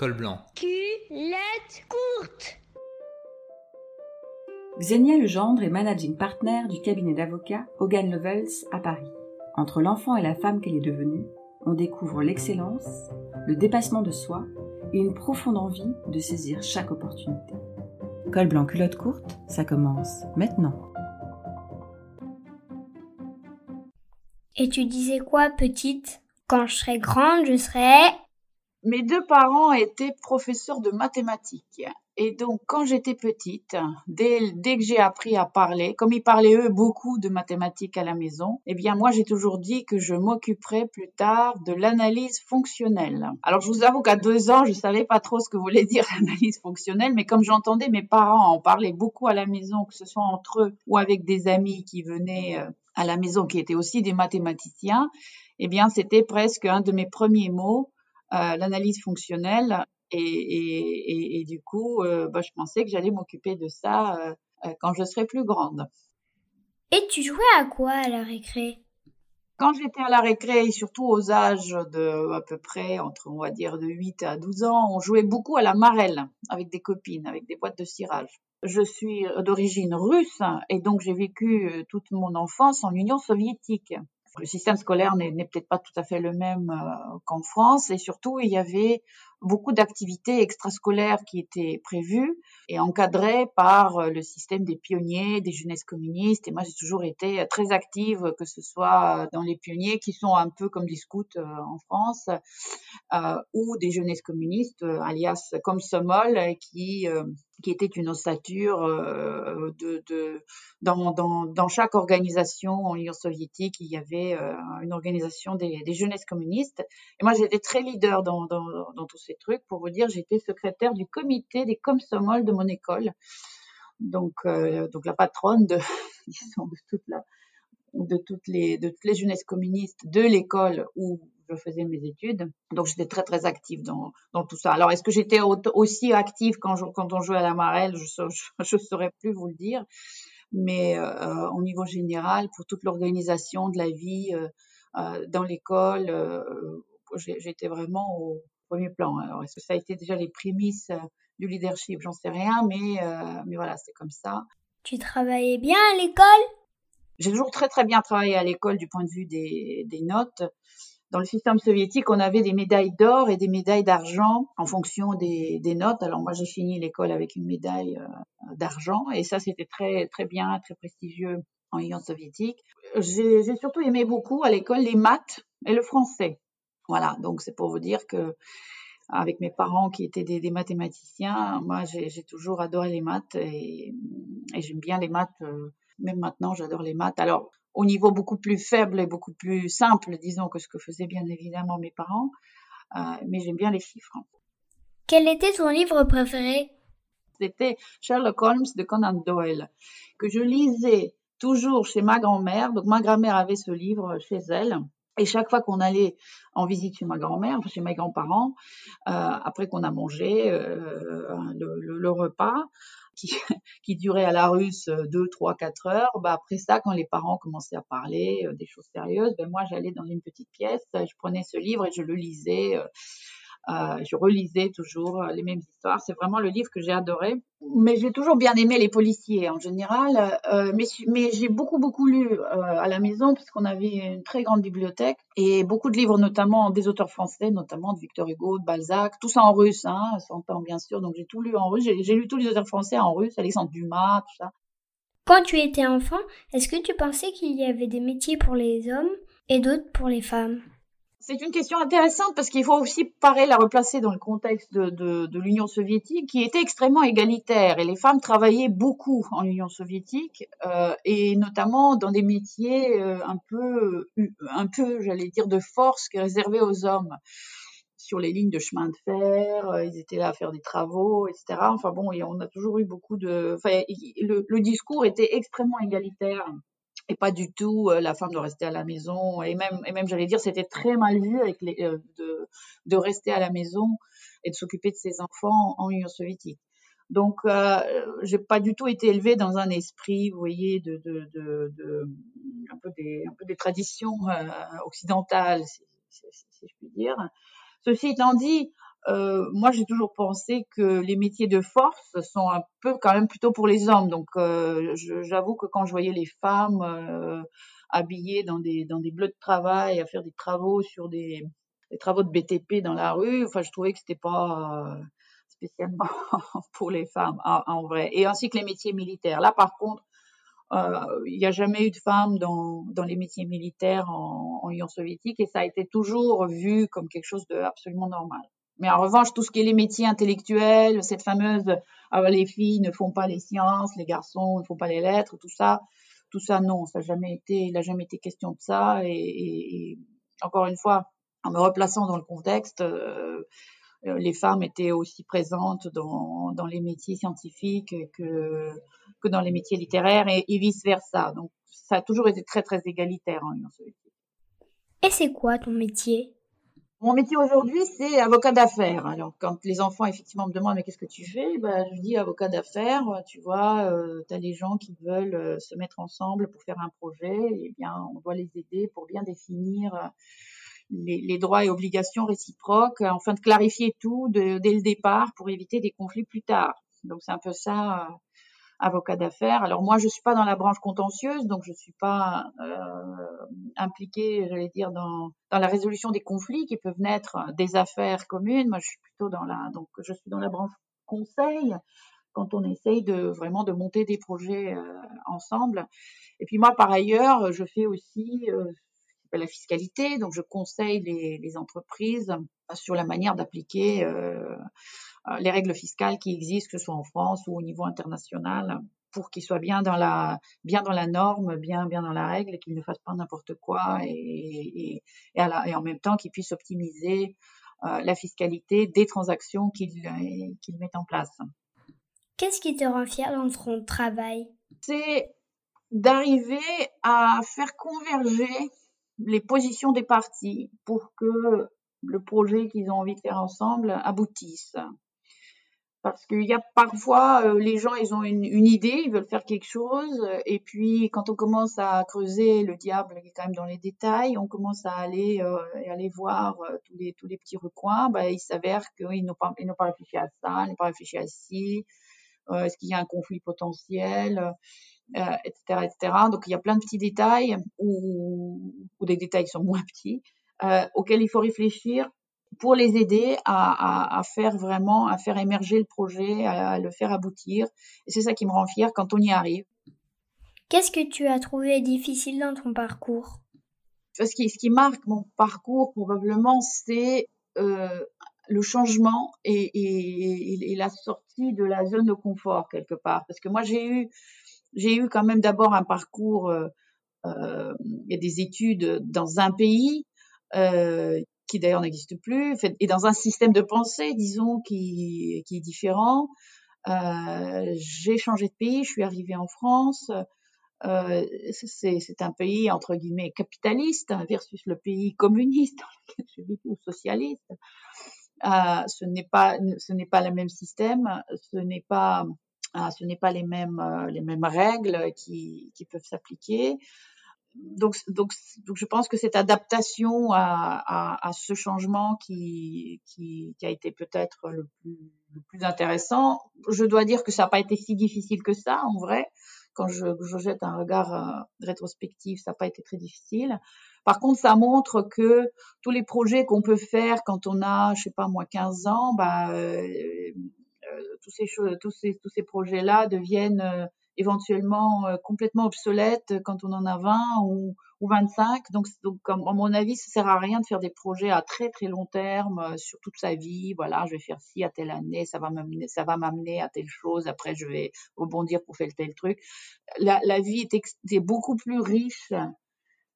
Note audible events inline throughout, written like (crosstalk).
Col blanc. Culotte courte. Xenia Legendre est managing partner du cabinet d'avocats Hogan Lovells à Paris. Entre l'enfant et la femme qu'elle est devenue, on découvre l'excellence, le dépassement de soi et une profonde envie de saisir chaque opportunité. Col blanc culotte courte, ça commence maintenant. Et tu disais quoi, petite? Quand je serai grande, je serai... Mes deux parents étaient professeurs de mathématiques. Et donc, quand j'étais petite, dès, dès que j'ai appris à parler, comme ils parlaient eux beaucoup de mathématiques à la maison, eh bien, moi, j'ai toujours dit que je m'occuperais plus tard de l'analyse fonctionnelle. Alors, je vous avoue qu'à deux ans, je savais pas trop ce que voulait dire (laughs) l'analyse fonctionnelle, mais comme j'entendais mes parents en parler beaucoup à la maison, que ce soit entre eux ou avec des amis qui venaient euh, à la maison, qui étaient aussi des mathématiciens, eh bien, c'était presque un de mes premiers mots, l'analyse fonctionnelle. Et, et, et, du coup, euh, bah, je pensais que j'allais m'occuper de ça euh, euh, quand je serais plus grande. Et tu jouais à quoi à la récré? Quand j'étais à la récré, et surtout aux âges de à peu près entre, on va dire, de 8 à 12 ans, on jouait beaucoup à la marelle avec des copines, avec des boîtes de cirage. Je suis d'origine russe et donc j'ai vécu toute mon enfance en Union soviétique. Le système scolaire n'est peut-être pas tout à fait le même qu'en France et surtout il y avait beaucoup d'activités extrascolaires qui étaient prévues et encadrées par euh, le système des pionniers, des jeunesses communistes. Et moi, j'ai toujours été très active, que ce soit dans les pionniers qui sont un peu comme des scouts euh, en France, euh, ou des jeunesses communistes, alias comme Somol, qui qui était une ossature de, de dans, dans, dans, chaque organisation en Union soviétique, il y avait une organisation des, des jeunesses communistes. Et moi, j'étais très leader dans, dans, dans tous ces trucs. Pour vous dire, j'étais secrétaire du comité des comsomol de mon école. Donc, euh, donc la patronne de, (laughs) de toute de toutes les, de toutes les jeunesses communistes de l'école où je faisais mes études. Donc, j'étais très, très active dans, dans tout ça. Alors, est-ce que j'étais aussi active quand, je, quand on jouait à la marelle? Je ne (laughs) saurais plus vous le dire. Mais euh, au niveau général, pour toute l'organisation de la vie euh, euh dans l'école, euh, j'étais vraiment au, premier plan. Alors, est-ce que ça a été déjà les prémices du leadership? J'en sais rien, mais, mais voilà, c'est comme ça. Tu travaillais bien à l'école? J'ai toujours très très bien travaillé à l'école du point de vue des, des notes. Dans le système soviétique, on avait des médailles d'or et des médailles d'argent en fonction des, notes. Alors moi, j'ai fini l'école avec une médaille euh, d'argent et ça, c'était très très bien, très prestigieux en Union soviétique. J'ai surtout aimé beaucoup à l'école les maths et le français. Voilà, donc c'est pour vous dire que avec mes parents qui étaient des, mathématiciens, moi j'ai toujours adoré les maths et, j'aime bien les maths. Euh, même maintenant, j'adore les maths. Alors, au niveau beaucoup plus faible et beaucoup plus simple, disons, que ce que faisaient bien évidemment mes parents, euh, mais j'aime bien les chiffres. Quel était ton livre préféré? C'était Sherlock Holmes de Conan Doyle, que je lisais toujours chez ma grand-mère. Donc ma grand-mère avait ce livre chez elle. Et chaque fois qu'on allait en visite chez ma grand-mère, chez mes grands-parents, euh, après qu'on a mangé euh, le, le, repas, qui, (laughs) qui, durait à la russe 2, 3, 4 heures, bah après ça, quand les parents commençaient à parler euh, des choses sérieuses, ben moi j'allais dans une petite pièce, je prenais ce livre et je le lisais. Euh, euh, je relisais toujours les mêmes histoires. C'est vraiment le livre que j'ai adoré. Mais j'ai toujours bien aimé les policiers en général. Euh, mais, mais j'ai beaucoup, beaucoup lu euh, à la maison puisqu'on avait une très grande bibliothèque et beaucoup de livres, notamment des auteurs français, notamment de Victor Hugo, de Balzac, tout ça en russe, hein, s'entend bien sûr. Donc j'ai tout lu en russe. J'ai lu tous les auteurs français en russe, Alexandre Dumas, tout ça. Quand tu étais enfant, est-ce que tu pensais qu'il y avait des métiers pour les hommes et d'autres pour les femmes? C'est une question intéressante parce qu'il faut aussi pareil la replacer dans le contexte de, de, de l'Union soviétique qui était extrêmement égalitaire et les femmes travaillaient beaucoup en Union soviétique euh, et notamment dans des métiers euh, un peu, un peu, j'allais dire, de force réservés aux hommes sur les lignes de chemin de fer, euh, ils étaient là à faire des travaux, etc. Enfin bon, et on a toujours eu beaucoup de, enfin, le, le discours était extrêmement égalitaire et pas du tout euh, la femme de rester à la maison et même et même j'allais dire c'était très mal vu avec euh, de, de rester à la maison et de s'occuper de ses enfants en Union soviétique. Donc euh, j'ai pas du tout été élevée dans un esprit, vous voyez, de, de, de, un peu des un peu des traditions euh, occidentales, si, je puis dire. Ceci étant dit, euh, moi, j'ai toujours pensé que les métiers de force sont un peu quand même plutôt pour les hommes. Donc, euh, j'avoue que quand je voyais les femmes euh, habillées dans des dans des bleus de travail, à faire des travaux sur des, travaux de BTP dans la rue, enfin, je trouvais que c'était pas spécialement (laughs) pour les femmes en, vrai. Et ainsi que les métiers militaires. Là, par contre, il n'y a jamais eu de femmes dans, dans les métiers militaires en, en Union soviétique et ça a été toujours vu comme quelque chose de absolument normal. Mais en revanche, tout ce qui est les métiers intellectuels, cette fameuse ah, les filles ne font pas les sciences, les garçons ne font pas les lettres, tout ça, tout ça, non, ça n'a jamais été, il n'a jamais été question de ça. Et, encore une fois, en me replaçant dans le contexte, euh, les femmes étaient aussi présentes dans, dans les métiers scientifiques que, que dans les métiers littéraires et, vice versa. Donc, ça a toujours été très très égalitaire en Union soviétique. Et c'est quoi ton métier? Mon métier aujourd'hui, c'est avocat d'affaires. Alors, quand les enfants effectivement me demandent mais qu'est-ce que tu fais, ben, je dis avocat d'affaires. Tu vois, euh, tu as les gens qui veulent euh, se mettre ensemble pour faire un projet. Eh bien, on doit les aider pour bien définir euh, les, droits et obligations réciproques, afin de clarifier tout dès le départ pour éviter des conflits plus tard. Donc, c'est un peu ça avocat d'affaires. Alors moi, je suis pas dans la branche contentieuse, donc je suis pas euh, impliquée, j'allais dire, dans, dans la résolution des conflits qui peuvent naître des affaires communes. Moi, je suis plutôt dans la, donc je suis dans la branche conseil quand on essaye de vraiment de monter des projets euh, ensemble. Et puis moi, par ailleurs, je fais aussi euh, la fiscalité, donc je conseille les, les entreprises sur la manière d'appliquer euh, euh, les règles fiscales qui existent, que ce soit en France ou au niveau international, pour qu'ils soient bien dans la bien dans la norme, bien bien dans la règle, qu'ils ne fassent pas n'importe quoi, et, et, et, la, et, en même temps qu'ils puissent optimiser euh, la fiscalité des transactions qu'ils qu'ils mettent en place. Qu'est-ce qui te rend fier dans ton travail? C'est d'arriver à faire converger les positions des partis pour que le projet qu'ils ont envie de faire ensemble aboutisse parce qu'il y a parfois euh, les gens ils ont une, une, idée ils veulent faire quelque chose et puis quand on commence à creuser le diable est quand même dans les détails on commence à aller euh, aller voir euh, tous les tous les petits recoins bah, il s'avère qu'ils n'ont pas ils n'ont pas réfléchi à ça ils n'ont pas réfléchi à ci euh, est-ce qu'il y a un conflit potentiel etc etc donc il y a plein de petits détails ou, ou des détails qui sont moins petits auxquels il faut réfléchir pour les aider à, à, à, faire vraiment, à faire émerger le projet, à, à le faire aboutir. Et c'est ça qui me rend fière quand on y arrive. Qu'est-ce que tu as trouvé difficile dans ton parcours? Ce qui, ce qui marque mon parcours probablement, c'est euh, le changement et, et, et, la sortie de la zone de confort quelque part. Parce que moi, j'ai eu, j'ai eu quand même d'abord un parcours euh, euh, et des études dans un pays euh, qui d'ailleurs n'existe plus, et dans un système de pensée, disons, qui, qui est différent. Euh, j'ai changé de pays, je suis arrivée en France. Euh, c'est un pays entre guillemets capitaliste versus le pays communiste (laughs) ou socialiste. Euh, ce n'est pas ce n'est pas le même système, ce n'est pas euh, ce pas les mêmes les mêmes règles qui, qui peuvent s'appliquer donc, donc, donc, je pense que cette adaptation à, à, à ce changement qui, qui, qui a été peut-être le plus, le plus intéressant, je dois dire que ça n'a pas été si difficile que ça, en vrai. Quand je, je jette un regard euh, rétrospectif, ça n'a pas été très difficile. Par contre, ça montre que tous les projets qu'on peut faire quand on a, je sais pas moi, 15 ans, bah, euh, euh, tous ces tous ces, tous ces projets-là deviennent euh, éventuellement euh, complètement obsolète quand on en a 20 ou, ou 25. Donc, donc, à mon avis, ça sert à rien de faire des projets à très très long terme euh, sur toute sa vie. Voilà, je vais faire ci à telle année, ça va m'amener, ça va m'amener à telle chose. Après, je vais rebondir pour faire tel truc. La, vie est, beaucoup plus riche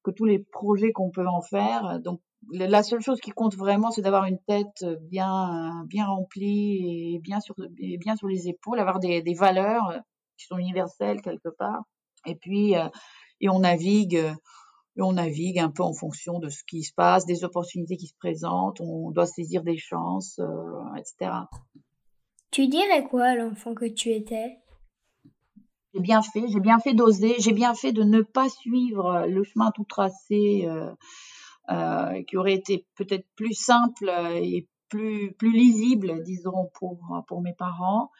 que tous les projets qu'on peut en faire. Donc, la seule chose qui compte vraiment, c'est d'avoir une tête bien, bien remplie et bien sur, les épaules, avoir des valeurs qui sont universelles quelque part. Et puis, euh, et on navigue, et on navigue un peu en fonction de ce qui se passe, des opportunités qui se présentent. On doit saisir des chances, euh, etc. Tu dirais quoi l'enfant que tu étais? J'ai bien fait, j'ai bien fait d'oser, j'ai bien fait de ne pas suivre le chemin tout tracé. Euh, euh, qui aurait été peut-être plus simple et plus plus lisible, disons pour pour mes parents.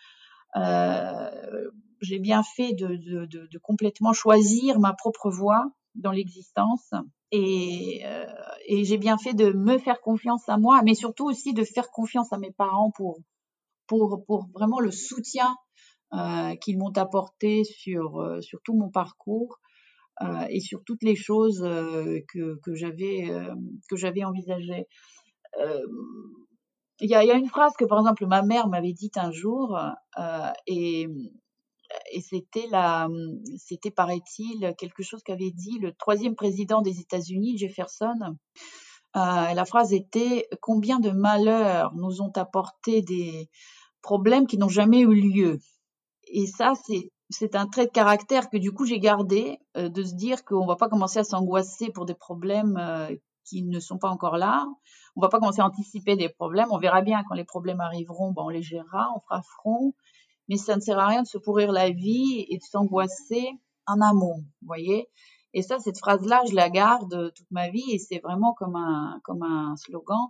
Euh, j'ai bien fait de, complètement choisir ma propre voie dans l'existence et, euh, et j'ai bien fait de me faire confiance à moi, mais surtout aussi de faire confiance à mes parents pour vraiment le soutien euh, qu'ils m'ont apporté sur euh, tout mon parcours et sur toutes les choses que que j'avais que j'avais envisagées. Il y a, y a, une phrase que par exemple ma mère m'avait dite un jour et et c'était c'était paraît-il quelque chose qu'avait dit le troisième président des États-Unis, Jefferson. Euh, la phrase était combien de malheurs nous ont apporté des problèmes qui n'ont jamais eu lieu. Et ça, c'est c'est un trait de caractère que du coup j'ai gardé euh, de se dire qu'on va pas commencer à s'angoisser pour des problèmes euh, qui ne sont pas encore là. On va pas commencer à anticiper des problèmes. On verra bien quand les problèmes arriveront, ben on les gérera, on fera front mais ça ne sert à rien de se pourrir la vie et de s'angoisser en amont, vous voyez? Et ça, cette phrase-là, je la garde toute ma vie et c'est vraiment comme un, comme un slogan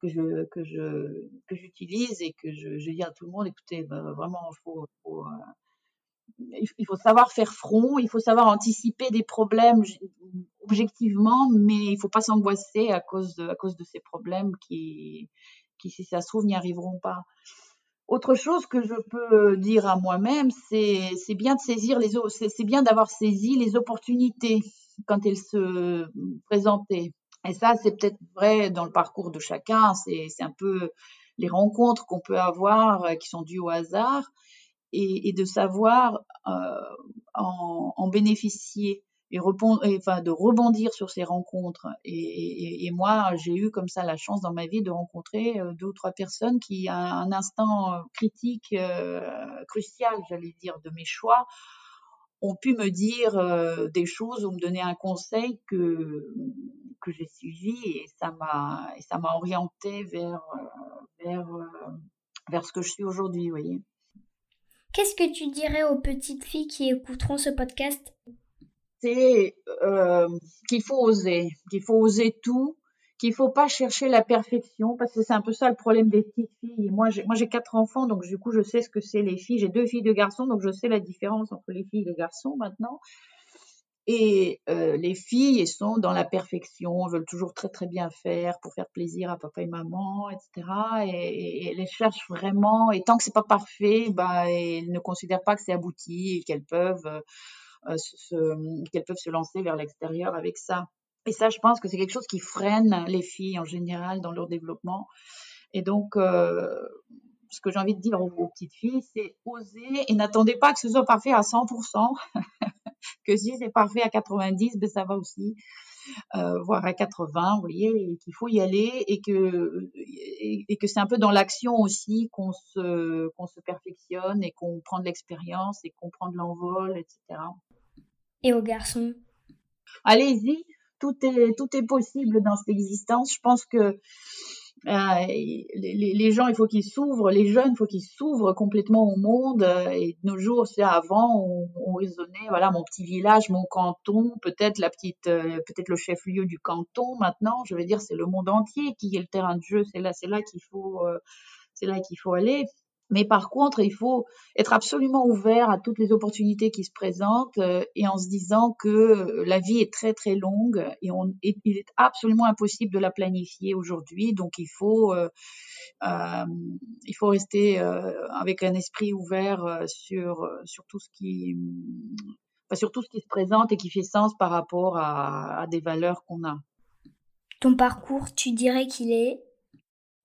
que je, que je, que j'utilise et que je, je dis à tout le monde, écoutez, bah, vraiment, faut, faut euh, il faut savoir faire front, il faut savoir anticiper des problèmes objectivement, mais il faut pas s'angoisser à cause de, à cause de ces problèmes qui, qui, si ça se trouve, n'y arriveront pas. Autre chose que je peux dire à moi-même, c'est bien de saisir les c'est bien d'avoir saisi les opportunités quand elles se présentaient. Et ça, c'est peut-être vrai dans le parcours de chacun. C'est un peu les rencontres qu'on peut avoir euh, qui sont dues au hasard et, de savoir euh, en, en bénéficier et, de rebondir sur ces rencontres. Et, moi, j'ai eu comme ça la chance dans ma vie de rencontrer euh, deux ou trois personnes qui, à un instant euh, critique, euh, crucial, j'allais dire, de mes choix, ont pu me dire des choses ou me donner un conseil que que j'ai suivi et ça m'a et ça m'a orienté vers vers vers ce que je suis aujourd'hui, voyez. Qu'est-ce que tu dirais aux petites filles qui écouteront ce podcast? C'est euh, qu'il faut oser, qu'il faut oser tout, qu'il faut pas chercher la perfection parce que c'est un peu ça le problème des petites filles. Moi, j'ai, moi j'ai quatre enfants donc du coup je sais ce que c'est les filles. J'ai deux filles, deux garçons donc je sais la différence entre les filles et les garçons maintenant. Et euh, les filles sont dans la perfection, veulent toujours très très bien faire pour faire plaisir à papa et maman, etc. Et, elles cherchent vraiment. Et tant que c'est pas parfait, bah elles ne considèrent pas que c'est abouti et qu'elles peuvent euh, qu'elles peuvent se lancer vers l'extérieur avec ça. Et ça, je pense que c'est quelque chose qui freine les filles en général dans leur développement. Et donc, euh, ce que j'ai envie de dire aux, petites filles, c'est oser et n'attendez pas que ce soit parfait à 100%, (laughs) que si c'est parfait à 90, ben ça va aussi, euh, voire à 80, vous voyez, qu'il faut y aller et que et, et c'est un peu dans l'action aussi qu'on se perfectionne et qu'on prend de l'expérience et qu'on prend de l'envol, etc et aux garçons Allez-y, tout est, possible dans cette existence. Je pense que euh, les, gens, il faut qu'ils s'ouvrent, les jeunes, il faut qu'ils s'ouvrent complètement au monde. Et de nos jours, c'est avant, on, on, raisonnait, voilà, mon petit village, mon canton, peut-être euh, le chef-lieu du canton. Maintenant, je veux dire, c'est le monde entier qui est le terrain de jeu. C'est là, euh, c'est là qu'il faut aller. Mais par contre, il faut être absolument ouvert à toutes les opportunités qui se présentent euh, et en se disant que euh, la vie est très très longue et, on, et il est absolument impossible de la planifier aujourd'hui. Donc il faut euh, euh, il faut rester euh, avec un esprit ouvert sur sur tout ce qui enfin, sur tout ce qui se présente et qui fait sens par rapport à, à des valeurs qu'on a. Ton parcours, tu dirais qu'il est?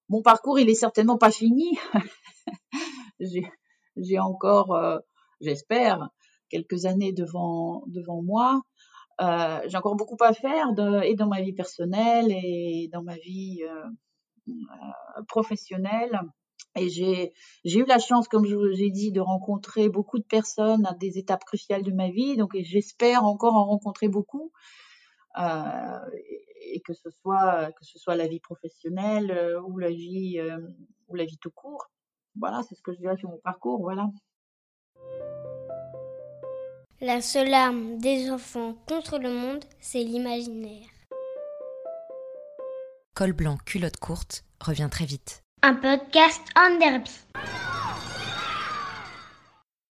Mon parcours, il est certainement pas fini. (laughs) j'ai encore, euh, j'espère, quelques années devant, devant moi. Euh, j'ai encore beaucoup à faire et dans ma vie personnelle et dans ma vie euh, professionnelle. Et j'ai, eu la chance, comme je vous ai dit, de rencontrer beaucoup de personnes à des étapes cruciales de ma vie. Donc, j'espère encore en rencontrer beaucoup. Et que ce soit que ce soit la vie professionnelle ou la vie ou la vie tout court. Voilà, c'est ce que je dirais sur mon parcours, voilà. La seule arme des enfants contre le monde, c'est l'imaginaire. Col blanc, culotte courte, revient très vite. Un podcast en derby.